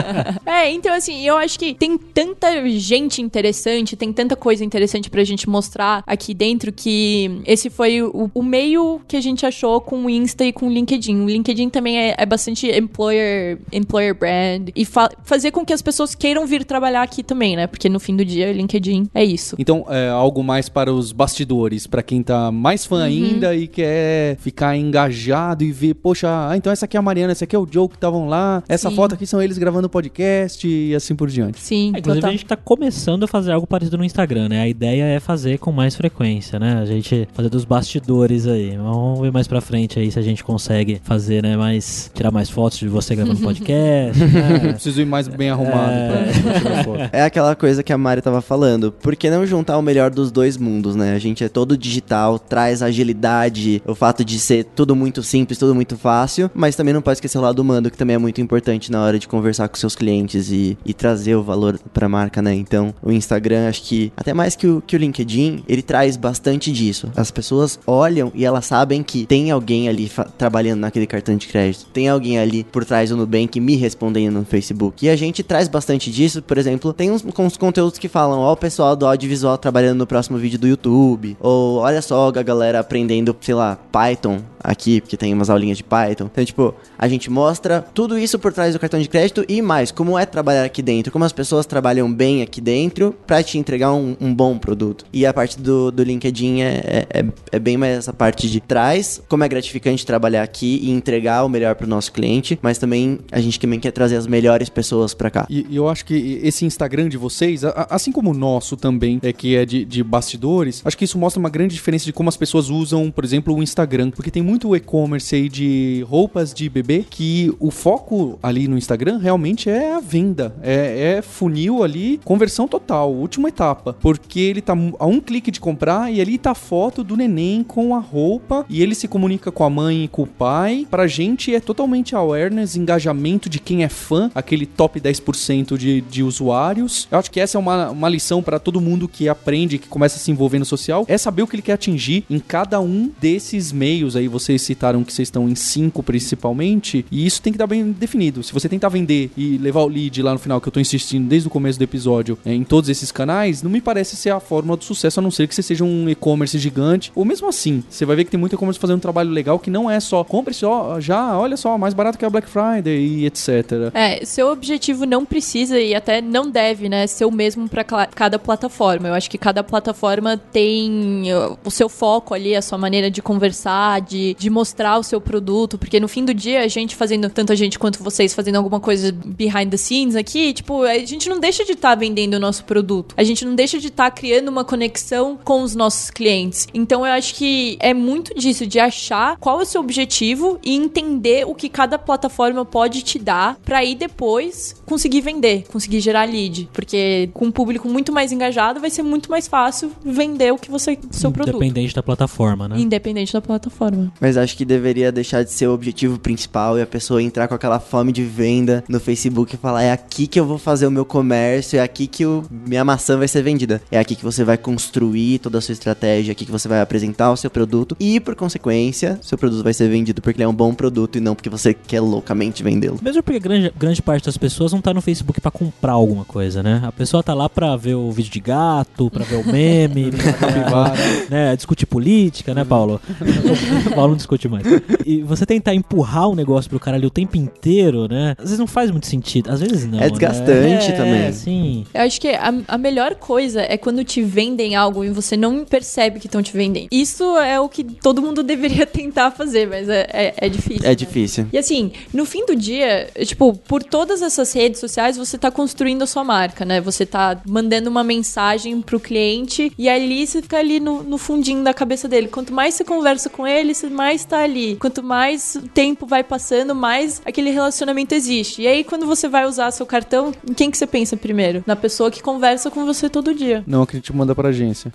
É, então assim, eu acho que tem tanta gente interessante, tem tanta coisa interessante pra gente mostrar aqui dentro que esse foi o, o meio que a gente achou com o Insta e com o LinkedIn. O LinkedIn também é, é bastante employer, employer brand e fa- fazer com que as pessoas queiram vir trabalhar aqui também, né? Porque no fim do dia, o LinkedIn é isso. Então, é algo mais para os bastidores, para quem tá mais fã ainda e quer ficar engajado e ver, poxa, ah, então essa aqui é a Mariana, essa aqui é o Joe que estavam lá, essa Sim. foto aqui são eles gravando podcast e assim por diante. Sim, É, inclusive total. a gente tá começando a fazer algo parecido no Instagram, né? A ideia é fazer com mais frequência, né? A gente fazer dos bastidores aí. Vamos ver mais pra frente aí se a gente consegue fazer, né? Mais. Tirar mais fotos de você gravando podcast. Né? preciso ir mais bem arrumado É. pra, pra tirar foto. É aquela coisa que a Mari tava falando. Por que não juntar o melhor dos dois mundos, né? A gente é todo digital, traz agilidade, o fato de ser tudo muito simples, tudo muito fácil, mas também não pode esquecer o lado humano, que também é muito importante na hora de conversar com seus clientes e, e trazer o valor pra marca, né? Então, o Instagram, acho que, até mais que o, que o LinkedIn, ele traz bastante disso. As pessoas olham e elas sabem que tem alguém ali trabalhando naquele cartão de crédito, tem alguém ali por trás do Nubank me respondendo no Facebook. E a gente traz bastante disso, por exemplo, tem uns, uns conteúdos que falam, ó, o pessoal do audiovisual trabalhando no próximo vídeo do YouTube, ou olha só a galera aprendendo, sei lá, Python aqui, porque tem umas aulinhas de Python. Então, tipo, a gente mostra tudo isso por trás do cartão de crédito e mais, como é trabalhar aqui dentro, como as pessoas trabalham bem aqui dentro pra te entregar um, um bom produto. E a parte do, do LinkedIn é, é, é bem mais essa parte de trás, como é gratificante trabalhar aqui e entregar o melhor pro nosso cliente, mas também a gente também quer trazer as melhores pessoas pra cá. E e eu acho que esse Instagram de vocês, a- assim como o nosso também, é que é de, de bastidores, acho que isso mostra uma grande diferença de como as pessoas usam, por exemplo, o Instagram. Porque tem muito e-commerce aí de roupas de bebê que o foco ali no Instagram realmente é a venda. É, é funil ali, conversão total, última etapa. Porque ele tá a um clique de comprar e ali tá a foto do neném com a roupa e ele se comunica com a mãe e com o pai. Pra gente é totalmente awareness, engajamento de quem é fã, aquele top 10% de, de usuários. Eu acho que essa é uma, uma lição pra todo mundo que aprende, que começa a se envolver no social, é saber o que ele quer atingir em cada um desses meios aí. Vocês citaram que vocês estão em cinco principalmente, e isso tem que estar bem definido. Se você tentar vender e levar o lead lá no final, que eu tô insistindo desde o começo do episódio, é, em todos esses canais, não me parece ser a fórmula do sucesso, a não ser que você seja um e-commerce gigante. Ou mesmo assim, você vai ver que tem muito e-commerce fazendo um trabalho legal que não é só compre só já, olha só, mais barato que a Black Friday e etc. É, seu objetivo não precisa e até não deve, né, ser o mesmo para cada plataforma. Eu acho que cada plataforma tem uh, o seu foco ali, a sua maneira de conversar, de, de mostrar o seu produto, porque no fim do dia, a gente fazendo, tanto a gente quanto vocês fazendo alguma coisa behind the scenes aqui, tipo, a gente não deixa de estar vendendo o nosso produto. A gente não deixa de estar criando uma conexão com os nossos clientes. Então eu acho que é muito disso, de achar qual é o seu objetivo e entender o que cada plataforma pode te dar pra aí depois conseguir vender, conseguir gerar lead. Porque com um público muito mais engajado vai ser muito mais fácil vender o que você, seu produto. Independente da plataforma, né? Independente da plataforma. Mas acho que deveria deixar de ser o objetivo principal e a pessoa entrar com aquela fome de venda no Facebook e falar: é aqui que eu vou fazer o meu comércio, é aqui que o, minha maçã vai ser vendida. É aqui que você vai construir toda a sua estratégia, é aqui que você vai apresentar o seu produto e, por consequência, seu produto vai ser vendido porque ele é um bom produto e não porque você quer loucamente vendê-lo. Mesmo porque grande, grande parte das pessoas não tá no Facebook pra comprar alguma coisa, né? A pessoa tá lá pra ver o vídeo de gato, pra ver o meme, pra, né, discutir política, né, Paulo? Paulo não discute mais. E você tentar empurrar o negócio pro cara ali o tempo inteiro, né? Às vezes não faz muito sentido, às vezes não. É desgastante né? também. É, sim. Eu acho que a, a melhor coisa é quando te vendem algo e você não percebe que estão te vendendo. Isso é o que todo mundo deveria tentar fazer, mas é, é, é difícil. É né? difícil. E assim, no fim do dia, tipo, por todas essas redes sociais, você tá construindo a sua marca, né? Você tá mandando uma mensagem pro cliente e ali você fica ali no, no fundinho da cabeça dele. Quanto mais você conversa com ele, você mais tá ali. Quanto mais tempo vai passando, mais aquele relacionamento existe. E aí, quando você vai usar seu cartão, em quem que você pensa primeiro? Na pessoa que conversa com você todo dia. Não, que a gente manda pra agência.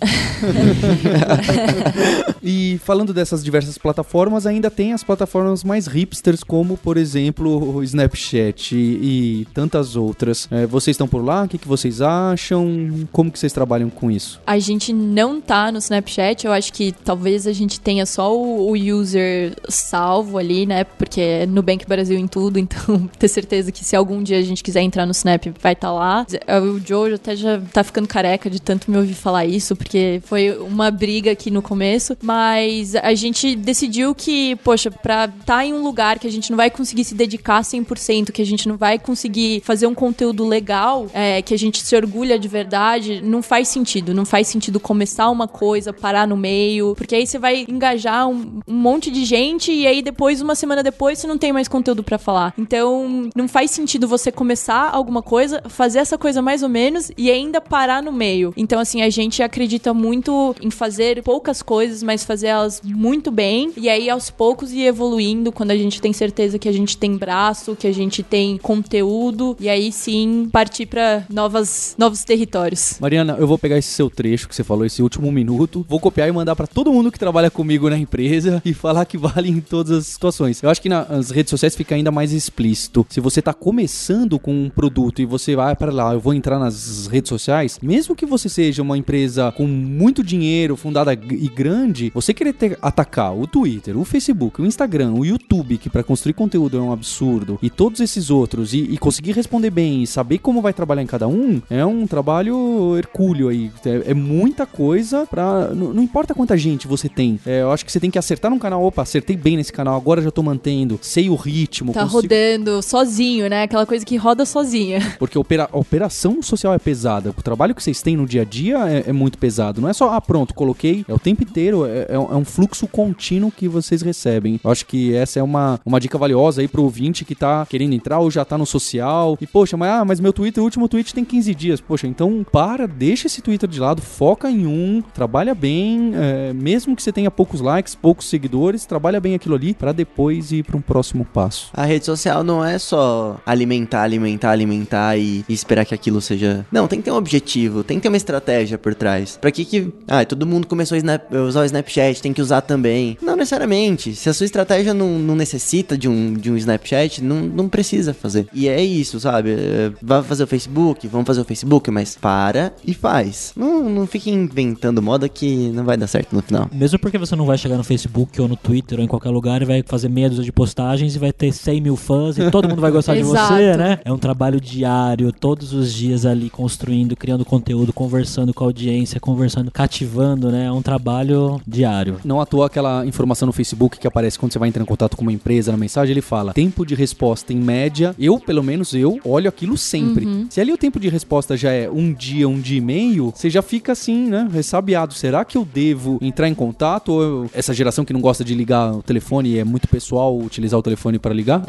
e falando dessas diversas plataformas, ainda tem as plataformas mais hipsters, como, por exemplo, o Snapchat e, e tantas outras. É, vocês estão por lá? O que, que vocês acham? Como que vocês trabalham com isso? A gente não tá no Snapchat, eu acho que talvez a gente tenha só o, o user salvo ali, né? Porque é Nubank Brasil em tudo, então ter certeza que se algum dia a gente quiser entrar no Snap, vai estar tá lá. O Joe até já tá ficando careca de tanto me ouvir falar isso, porque foi uma briga aqui no começo, mas a gente decidiu que, poxa, pra estar tá em um lugar que a gente não vai conseguir se dedicar 100%, que a gente não vai conseguir fazer um conteúdo legal, é, que a gente se orgulha de verdade, não faz sentido. Não faz sentido começar uma coisa, parar no meio, porque aí você vai engajar um, um monte de gente e aí depois, uma semana depois, você não tem mais conteúdo para falar. Então, não faz sentido você começar alguma coisa, fazer essa coisa mais ou menos e ainda parar no meio. Então, assim, a gente acredita muito em fazer poucas coisas, mas fazer elas muito bem. E aí, aos poucos, ir evoluindo quando a gente tem certeza que a gente tem braço, que a gente tem conteúdo. E aí sim partir para novas novos territórios. Mariana, eu vou pegar esse seu trecho que você falou, esse último minuto, vou copiar e mandar para todo mundo que trabalha comigo na empresa e falar que vale em todas as situações. Eu acho que nas redes sociais fica ainda mais explícito. Se você tá começando com um produto e você vai para lá, eu vou entrar nas redes sociais, mesmo que você seja uma empresa com muito dinheiro, fundada e grande, você querer ter, atacar o Twitter, o Facebook, o Instagram, o YouTube, que para construir conteúdo é um absurdo, e todos esses outros, e, e, conseguir responder bem e saber como vai trabalhar em cada um, é um trabalho hercúleo aí. É, é muita coisa pra. Não, importa quanta gente você tem. É, eu acho que você tem que acertar num canal. Opa, acertei bem nesse canal, agora já tô mantendo, sei o ritmo. Tá consigo... rodando sozinho, né? Aquela coisa que roda sozinha. Porque a, opera... a operação social é pesada. O trabalho que vocês têm no dia a dia é, é muito pesado. Não é só, ah, pronto, coloquei. É o tempo inteiro. É, é, um é fluxo contínuo que vocês recebem. Eu acho que essa é uma, uma dica valiosa aí pro ouvinte que tá querendo entrar ou já tá no social. E, poxa, mas, ah, mas meu Twitter, o último tweet tem 15 dias. Poxa, então para, deixa esse Twitter de lado, foca em um, trabalha bem, é, mesmo que você tenha poucos likes, poucos seguidores, trabalha bem aquilo ali para depois ir para um próximo passo. A rede social não é só alimentar, alimentar, alimentar e, e esperar que aquilo seja. Não, tem que ter um objetivo, tem que ter uma estratégia por trás. Pra que que. Ah, todo mundo começou a snap, usar o Snapchat, tem que usar também. Não necessariamente. Se a sua estratégia não, não necessita de um, de um Snapchat, não, não precisa fazer. E é isso, sabe? É, vai fazer o Facebook, vamos fazer o Facebook, mas para e faz. Não, não fique inventando moda que não vai dar certo no final. Mesmo porque você não vai chegar no Facebook ou no Twitter ou em qualquer lugar e vai fazer meia dúzia de postagens e vai ter 100 mil fãs e todo mundo vai gostar de você, né? É um trabalho diário, todos os dias ali construindo, criando conteúdo, conversando com a audiência, conversando, cativando, né? É um trabalho diário. Não à toa aquela informação no Facebook que aparece quando você vai entrar em contato com uma empresa na mensagem, ele fala tempo de resposta em média. Eu, pelo menos eu, olho aquilo sempre. Uhum. Se ali o tempo de resposta já é um dia, um dia e meio, você já fica assim, né? Ressabiado. Será que eu devo entrar em contato? Ou eu, essa geração que não gosta de ligar o telefone é muito pessoal utilizar o telefone para ligar?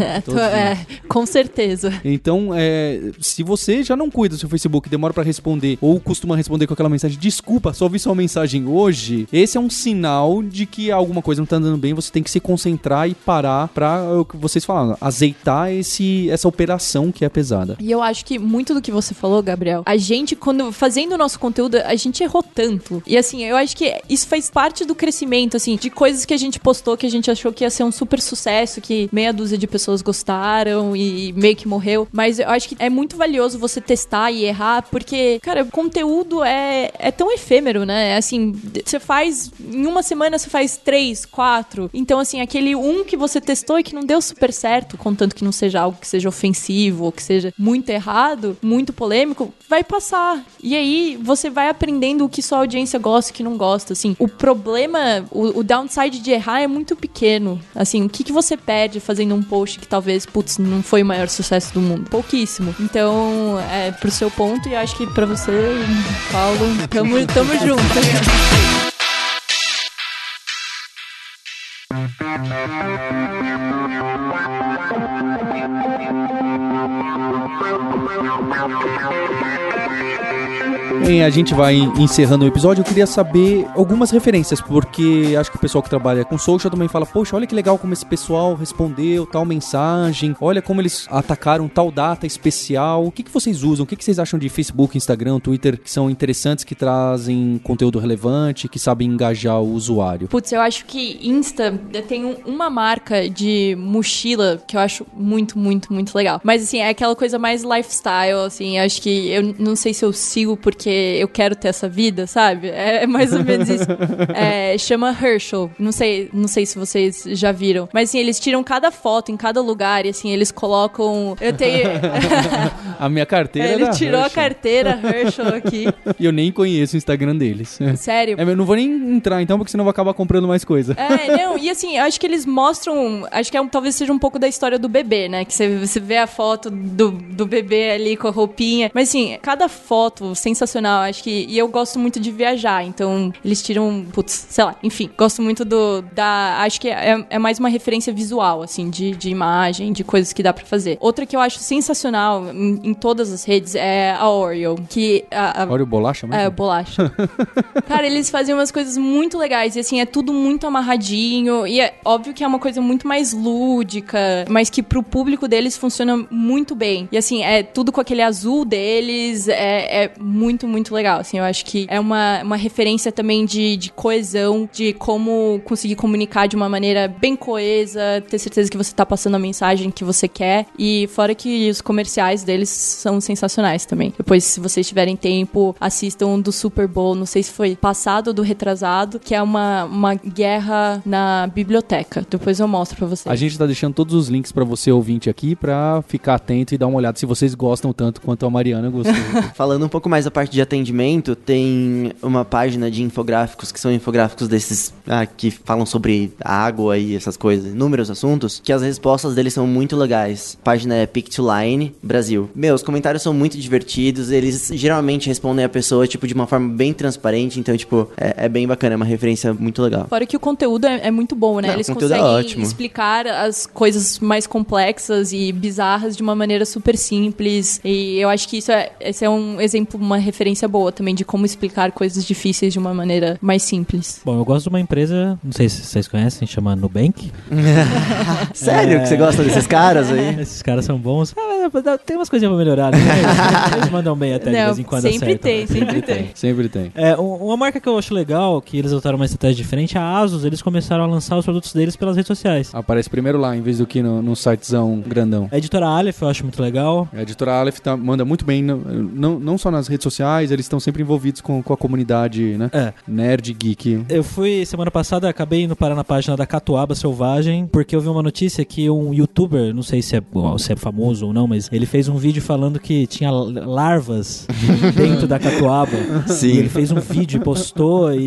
É, é com certeza. Então, é, se você já não cuida do seu Facebook, demora para responder, ou costuma responder com aquela mensagem, desculpa, só vi sua mensagem hoje, esse é um sinal de que alguma coisa não tá andando bem, você tem que se concentrar e parar pra, é o que vocês falaram, azeitar esse, essa operação que é pesada. E eu acho que muito do que você falou, Gabriel, a gente, quando fazendo o nosso conteúdo, a gente errou tanto. E assim, eu acho que isso faz parte do crescimento, assim, de coisas que a gente postou que a gente achou que ia ser um super sucesso, que meia dúzia de pessoas gostaram e meio que morreu. Mas eu acho que é muito valioso você testar e errar, porque, cara, conteúdo é, é tão efêmero, né? Assim, você faz. Em uma semana você faz três, quatro. Então, assim, aquele um que você testou e que não deu super certo, contanto que não seja algo que seja ofensivo ou que seja muito errado, muito polêmico, vai passar. E aí você vai aprendendo o que sua audiência gosta e o que não gosta. Assim, o problema, o, o downside de errar é muito pequeno. Assim, o que, que você perde fazendo um post que talvez, putz, não foi o maior sucesso do mundo? Pouquíssimo. Então, é pro seu ponto e acho que para você, Paulo, tamo, tamo junto. Bem, a gente vai encerrando o episódio. Eu queria saber algumas referências, porque acho que o pessoal que trabalha com social também fala: Poxa, olha que legal como esse pessoal respondeu tal mensagem, olha como eles atacaram tal data especial. O que, que vocês usam? O que, que vocês acham de Facebook, Instagram, Twitter que são interessantes, que trazem conteúdo relevante, que sabem engajar o usuário? Putz, eu acho que Insta tem uma marca de mochila que eu acho muito, muito, muito legal. Mas assim, é aquela coisa mais lifestyle, assim, acho que eu não sei se eu sigo porque eu quero ter essa vida, sabe? É, é mais ou menos isso. É, chama Herschel. Não sei, não sei se vocês já viram. Mas assim, eles tiram cada foto em cada lugar e assim, eles colocam. Eu tenho. a minha carteira. É, ele tirou Herschel. a carteira Herschel aqui. E eu nem conheço o Instagram deles. Sério? É, eu não vou nem entrar então, porque senão eu vou acabar comprando mais coisa. É, não, e assim, eu acho que eles mostram. Acho que é, talvez seja um pouco da história do bebê, né? Que você, você vê a foto do, do bebê ali com a roupinha. Mas assim, cada foto sensacional, acho que. E eu gosto muito de viajar, então eles tiram. Putz, sei lá, enfim. Gosto muito do. da Acho que é, é mais uma referência visual, assim, de, de imagem, de coisas que dá pra fazer. Outra que eu acho sensacional em, em todas as redes é a Oreo, que. A, a, Olha o bolacha mesmo? é, bolacha. Cara, eles fazem umas coisas muito legais. E assim, é tudo muito amarradinho. E é óbvio que é uma coisa muito mais lúdica, mas que pro público deles funciona muito bem. E assim, é tudo com aquele azul deles. É, é muito, muito legal. Assim, eu acho que é uma, uma referência também de, de coesão, de como conseguir comunicar de uma maneira bem coesa, ter certeza que você tá passando a mensagem que você quer. E fora que os comerciais deles são sensacionais também. Depois, se vocês tiverem tempo, assistam do Super Bowl, não sei se foi passado ou do retrasado, que é uma, uma guerra na biblioteca. Depois eu mostro pra vocês. A gente tá deixando todos os links pra você ouvinte aqui pra ficar atento e dar uma olhada se vocês gostam tanto quanto a Mariana gostou. Falando um pouco mais da parte de atendimento, tem uma página de infográficos, que são infográficos desses ah, que falam sobre água e essas coisas, inúmeros assuntos, que as respostas deles são muito legais. A página é Pictoline Brasil. Meu, os comentários são muito divertidos, eles geralmente respondem a pessoa, tipo, de uma forma bem transparente, então, tipo, é, é bem bacana, é uma referência muito legal. Fora que o conteúdo é, é muito bom, né? Não, Eles é conseguem ótimo. explicar as coisas mais complexas e bizarras de uma maneira super simples. E eu acho que isso é, esse é um exemplo, uma referência boa também de como explicar coisas difíceis de uma maneira mais simples. Bom, eu gosto de uma empresa, não sei se vocês conhecem, chama Nubank. Sério que você gosta desses caras aí? Esses caras são bons. Ah, tem umas coisinhas pra melhorar, né? Eles mandam bem até de Não, vez em quando sempre acertam. tem, sempre tem. Sempre tem. É, um- uma marca que eu acho legal, que eles adotaram uma estratégia diferente, é a Asus, eles começaram a lançar os produtos deles pelas redes sociais. Aparece primeiro lá, em vez do que no, no sitezão grandão. A editora Aleph eu acho muito legal. A editora Aleph tá- manda muito bem, não, não, não só nas redes sociais, eles estão sempre envolvidos com, com a comunidade, né? É. Nerd, geek. Eu fui, semana passada, acabei indo parar na página da Catuaba Selvagem, porque eu vi uma notícia que um youtuber, não sei se é, se é famoso ou não, mas ele fez um vídeo falando que tinha larvas dentro da Catuaba. Sim. E ele fez um vídeo postou e,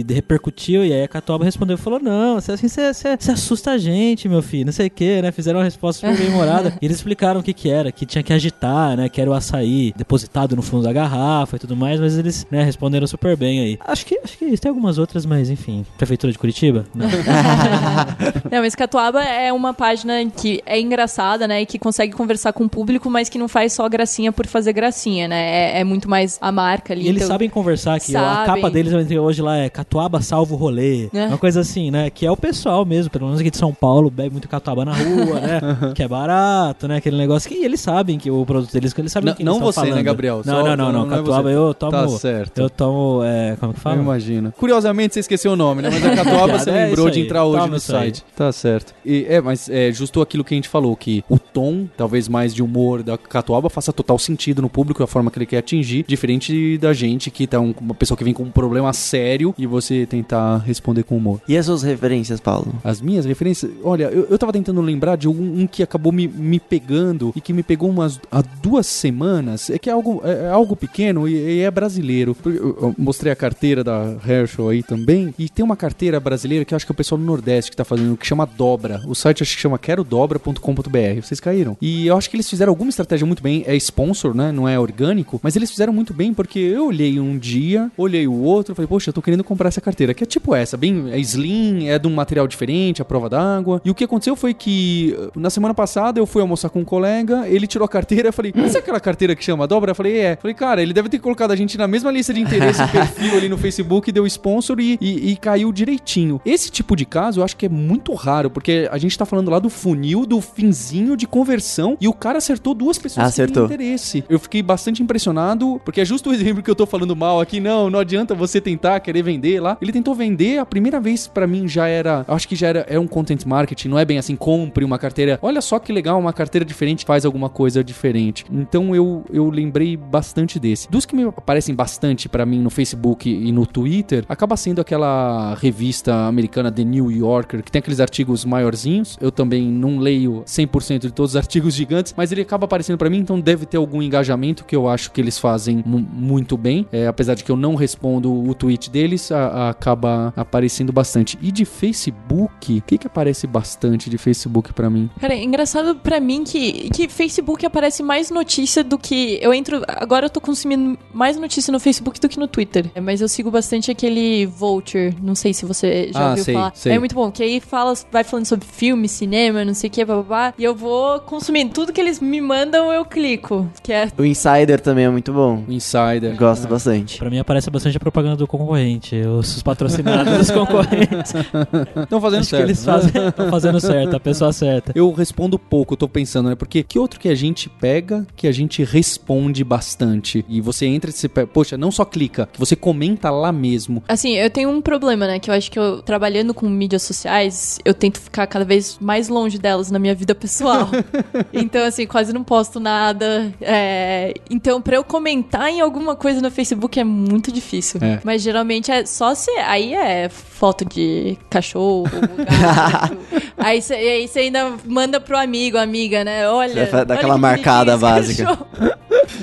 e- e repercutiu, e aí a Catuaba respondeu e falou: Não, você, assim, você, assusta a gente, meu filho, não sei o que, né? Fizeram uma resposta super bem humorada. E eles explicaram o que que era, que tinha que agitar, né? Que era o açaí depositado no fundo da garrafa e tudo mais, mas eles né, responderam super bem aí. Acho que, acho que isso tem algumas outras, mas enfim. Prefeitura de Curitiba? Não. Não, mas Catuaba é uma página que é engraçada, né? E que consegue conversar com o público, mas que não faz só gracinha por fazer gracinha, né? É, é muito mais a marca ali. E eles então- sabem conversar que a Sabem. capa deles hoje lá é Catuaba salvo rolê. É. Uma coisa assim, né? Que é o pessoal mesmo, pelo menos aqui de São Paulo, bebe muito catuaba na rua, né? que é barato, né? Aquele negócio que eles sabem que o produto deles, que eles sabem Não- que não eles estão você, né, falando. Gabriel? Não, não, não, não. não é Catuaba você. eu tomo. Tá certo. Eu tomo. É, como que Eu fala? imagino. Curiosamente, você esqueceu o nome, né? Mas a Catuaba você É lembrou de entrar hoje Toma no isso aí. site. Tá certo. E, é, mas é justo aquilo que a gente falou, que o tom, talvez mais de humor da Catuaba, faça total sentido no público, a forma que ele quer atingir, diferente da gente, que tá um- uma pessoa que vem com um problema sério e você tentar responder com humor. E as suas referências, Paulo? As minhas referências, olha, eu, eu tava tentando lembrar de um, um que acabou me, me pegando e que me pegou umas há duas semanas. É que é algo, é, é algo pequeno e, e é brasileiro. Eu, mostrei a carteira da Herschel aí também. E tem uma carteira brasileira que eu acho que é o pessoal do Nordeste que tá fazendo, que chama Dobra. O site acho que chama querodobra.com.br. Vocês caíram. E eu acho que eles fizeram alguma estratégia muito bem. É sponsor, né? Não é orgânico. Mas eles fizeram muito bem porque eu olhei um dia, olhei o outro, falei, poxa, eu tô querendo comprar essa carteira. Que é tipo essa, bem é slim, é de um material diferente, a prova d'água. E o que aconteceu foi que eh, na semana passada eu fui almoçar com um colega, ele tirou a carteira, eu falei, essa é aquela carteira que chama dobra? Eu falei, é. Eu falei, cara, ele deve ter colocado a gente na mesma lista de interesse e perfil ali no Facebook, deu sponsor e, e- e caiu direitinho. Esse tipo de caso eu acho que é muito raro, porque a gente tá falando lá do funil, do finzinho de conversão, e o cara acertou duas pessoas Acertou. que interesse. Eu fiquei bastante impressionado, porque é justo o exemplo que eu tô falando mal aqui, não, não adianta você tentar querer vender lá. Ele tentou vender, a primeira vez pra mim já era, acho que já era é um content marketing, não é bem assim, compre uma carteira. Olha só que legal, uma carteira diferente faz alguma coisa diferente. Então eu, eu lembrei bastante desse. Dos que me aparecem bastante pra mim no Facebook e no Twitter, acaba sendo aquela revista americana The New Yorker, que tem aqueles artigos maiorzinhos. Eu também não leio 100% de todos os artigos gigantes, mas ele acaba aparecendo pra mim, então deve ter algum engajamento que eu acho que eles fazem mu- muito bem. É, apesar de que eu não respondo o tweet deles, a- a- acaba aparecendo bastante. E de Facebook, o que que aparece bastante de Facebook pra pra mim. Cara, é engraçado pra mim que, que Facebook aparece mais notícia do que. Eu entro. Agora eu tô consumindo mais notícia no Facebook do que no Twitter. É, Mas eu sigo bastante aquele Vulture. Não sei se você já Ah, ouviu sei, falar. sei. É muito bom, que aí fala, vai falando sobre filme, cinema, não sei o que, babá. E eu vou consumindo. Tudo que eles me mandam, eu clico. Que é. O Insider também é muito bom. O Insider. Gosto bastante. Pra mim aparece bastante a propaganda do concorrente, os patrocinados dos concorrentes. Estão fazendo Acho certo. que eles né? fazem, estão fazendo certo, a pessoa certa. Eu respondo pouco, eu tô pensando, né? Porque que outro que a gente pega que a gente responde bastante? E você entra e você pega, poxa, não só clica, que você comenta lá mesmo. Assim, eu tenho um problema, né? Que eu acho que eu, trabalhando com mídias sociais, eu tento ficar cada vez mais longe delas na minha vida pessoal. então, assim, quase não posto nada. É, Então, pra eu comentar em alguma coisa no Facebook é muito difícil. É. Mas geralmente é só se. Aí é foto de cachorro, gato. aí você aí você ainda manda pro amigo, amiga, né? Olha. Olha aquela que marcada básica. cachorro.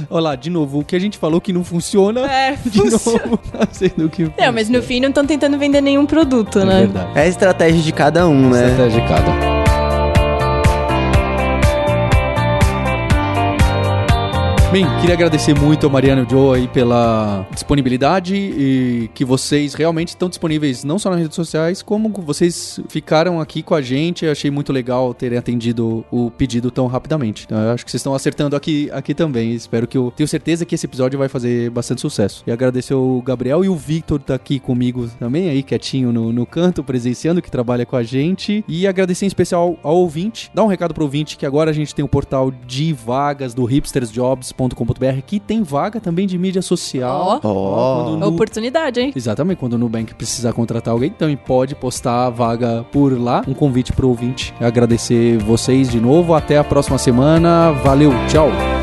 Olha lá, de novo, o que a gente falou que não funciona, É, de funciona. novo tá sendo o que Não, mas no fim não estão tentando vender nenhum produto, É né? verdade. É a estratégia de cada um, né? Estratégia de cada. Bem, queria agradecer muito ao Mariano e ao Joe aí pela disponibilidade e que vocês realmente estão disponíveis não só nas redes sociais, como vocês ficaram aqui com a gente. Eu achei muito legal terem atendido o pedido tão rapidamente. Então, eu acho que vocês estão acertando aqui, aqui também. Espero que eu tenho certeza que esse episódio vai fazer bastante sucesso. E agradecer o Gabriel e o Victor tá aqui comigo também, aí quietinho no, no canto, presenciando, que trabalha com a gente. E agradecer em especial ao ouvinte. Dá um recado pro ouvinte que agora a gente tem o portal de vagas do hipstersjobs.com.br que tem vaga também de mídia social. Ó. Ó. Quando no- Oportunidade, hein? Exatamente, quando o Nubank precisar contratar alguém, também pode postar a vaga por lá. Um convite pro ouvinte. Agradecer vocês de novo. Até a próxima semana. Valeu, tchau.